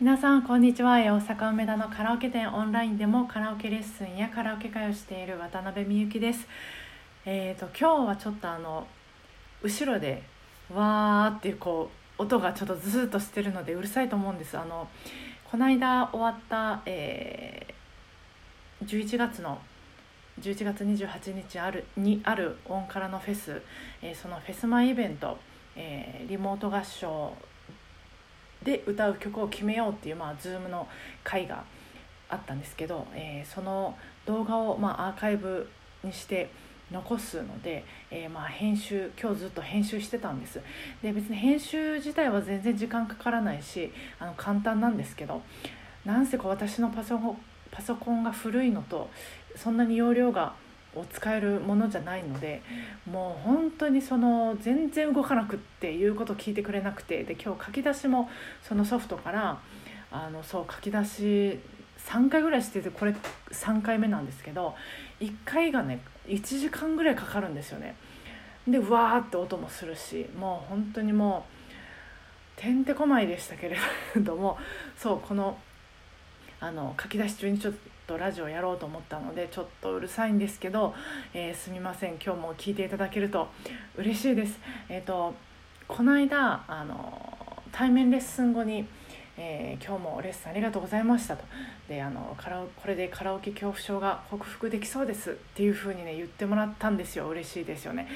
皆さんこんにちは。大阪梅田のカラオケ店オンラインでもカラオケレッスンやカラオケ会をしている渡辺美幸です。えーと今日はちょっとあの後ろでわーっていうこう音がちょっとズーッとしてるのでうるさいと思うんです。あのこの間終わった、えー、11月の11月28日あるにあるオンカラのフェス、えー、そのフェス前イベント、えー、リモート合唱で歌う曲を決めようっていう、まあ、Zoom の会があったんですけど、えー、その動画を、まあ、アーカイブにして残すので、えー、まあ編集今日ずっと編集してたんです。で別に編集自体は全然時間かからないしあの簡単なんですけどなんせこう私のパソコンパソコンが古いのとそんなに容量がを使えるものじゃないのでもう本当にその全然動かなくっていうことを聞いてくれなくてで今日書き出しもそのソフトからあのそう書き出し3回ぐらいしててこれ3回目なんですけど1回がね1時間ぐらいかかるんですよね。でうわーって音もするしもう本当にもうてんてこまいでしたけれどもそうこのあの書き出し中にちょっとラジオやろうと思ったのでちょっとうるさいんですけど、えー、すみません。今日も聞いていただけると嬉しいです。えーと、この間あの対面レッスン後にえー、今日もレッスンありがとうございましたと。であのカラこれでカラオケ恐怖症が克服できそうですっていう風にね言ってもらったんですよ。嬉しいですよね。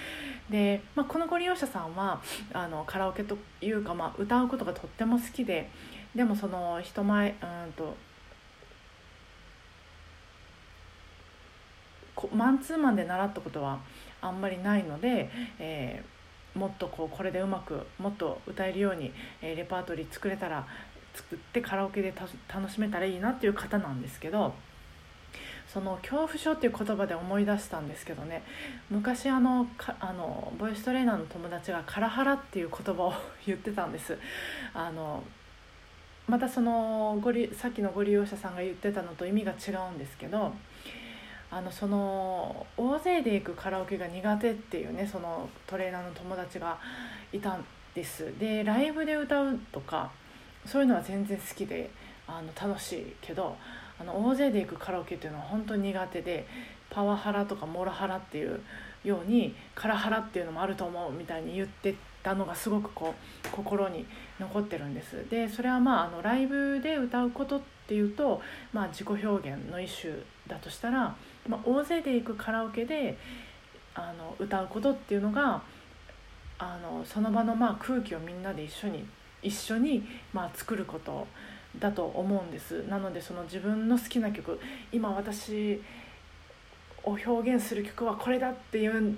で、まあ、このご利用者さんはあのカラオケというか、まあ、歌うことがとっても好きででもその人前うんとマンツーマンで習ったことはあんまりないので、えー、もっとこうこれでうまくもっと歌えるように、えー、レパートリー作れたら作ってカラオケで楽しめたらいいなっていう方なんですけどその恐怖症っていう言葉で思い出したんですけどね昔あのかあのボイストレーナーの友達が「カラハラ」っていう言葉を 言ってたんです。あのまたそのごりさっきのご利用者さんが言ってたのと意味が違うんですけどあのその大勢で行くカラオケが苦手っていうねそのトレーナーの友達がいたんですでライブで歌うとかそういうのは全然好きであの楽しいけどあの大勢で行くカラオケっていうのは本当に苦手でパワハラとかモラハラっていうようにカラハラっていうのもあると思うみたいに言ってたのがすごくこう心に残ってるんです。でそれはまああのライブで歌うことっていうと、まあ、自己表現の一種だとしたら、まあ、大勢で行くカラオケであの歌うことっていうのがあのその場のまあ空気をみんなで一緒に一緒にまあ作ることだと思うんです。なのでその自分の好きな曲今私を表現する曲はこれだっていう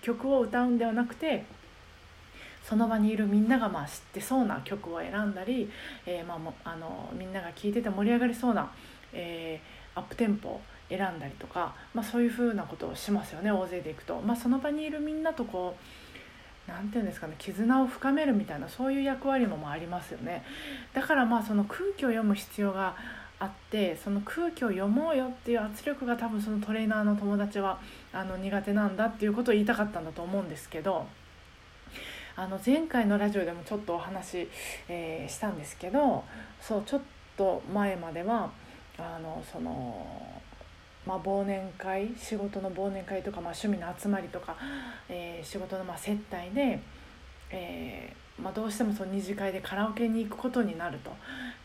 曲を歌うんではなくてその場にいるみんながまあ知ってそうな曲を選んだり、えー、まあ、あのみんなが聴いてて盛り上がりそうな、えー、アップテンポ選んだりとか、まあ、そういうふうなことをしますよね大勢で行くと。まあ、その場にいるみんなとこう何て言うんですかね絆を深めるみたいなそういう役割もありますよねだからまあその空気を読む必要があってその空気を読もうよっていう圧力が多分そのトレーナーの友達はあの苦手なんだっていうことを言いたかったんだと思うんですけどあの前回のラジオでもちょっとお話、えー、したんですけどそうちょっと前まではあのそのまあ、忘年会仕事の忘年会とか、まあ、趣味の集まりとか、えー、仕事のま接待で、えーまあ、どうしてもその二次会でカラオケに行くことになると。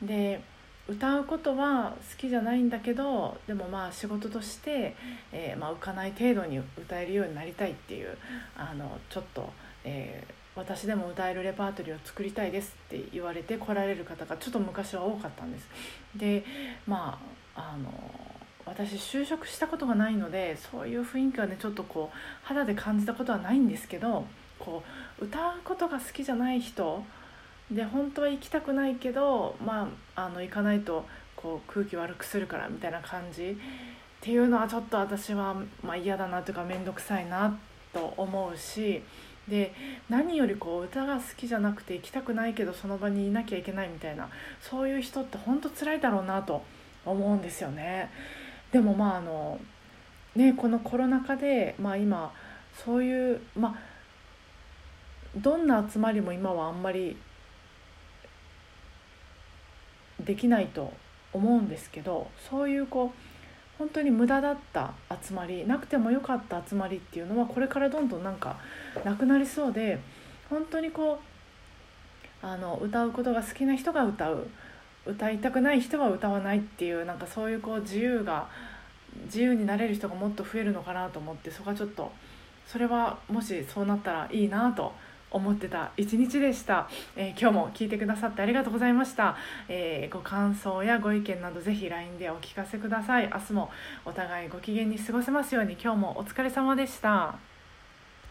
で歌うことは好きじゃないんだけどでもまあ仕事として、えーまあ、浮かない程度に歌えるようになりたいっていうあのちょっと、えー、私でも歌えるレパートリーを作りたいですって言われて来られる方がちょっと昔は多かったんです。でまああの私就職したことがないのでそういう雰囲気はねちょっとこう肌で感じたことはないんですけどこう歌うことが好きじゃない人で本当は行きたくないけどまああの行かないとこう空気悪くするからみたいな感じっていうのはちょっと私は、まあ、嫌だなというか面倒くさいなと思うしで何よりこう歌が好きじゃなくて行きたくないけどその場にいなきゃいけないみたいなそういう人って本当辛いだろうなと思うんですよね。でもまああのねこのコロナ禍で、まあ、今そういうまあどんな集まりも今はあんまりできないと思うんですけどそういうこう本当に無駄だった集まりなくてもよかった集まりっていうのはこれからどんどんなんかなくなりそうで本当にこうあの歌うことが好きな人が歌う歌いたくない人は歌わないっていうなんかそういうこう自由が自由になれる人がもっと増えるのかなと思ってそこはちょっとそれはもしそうなったらいいなと思ってた一日でした、えー、今日も聞いてくださってありがとうございました、えー、ご感想やご意見などぜひ LINE でお聞かせください。明日もお互いご機嫌に過ごせますように。今日もお疲れ様でした。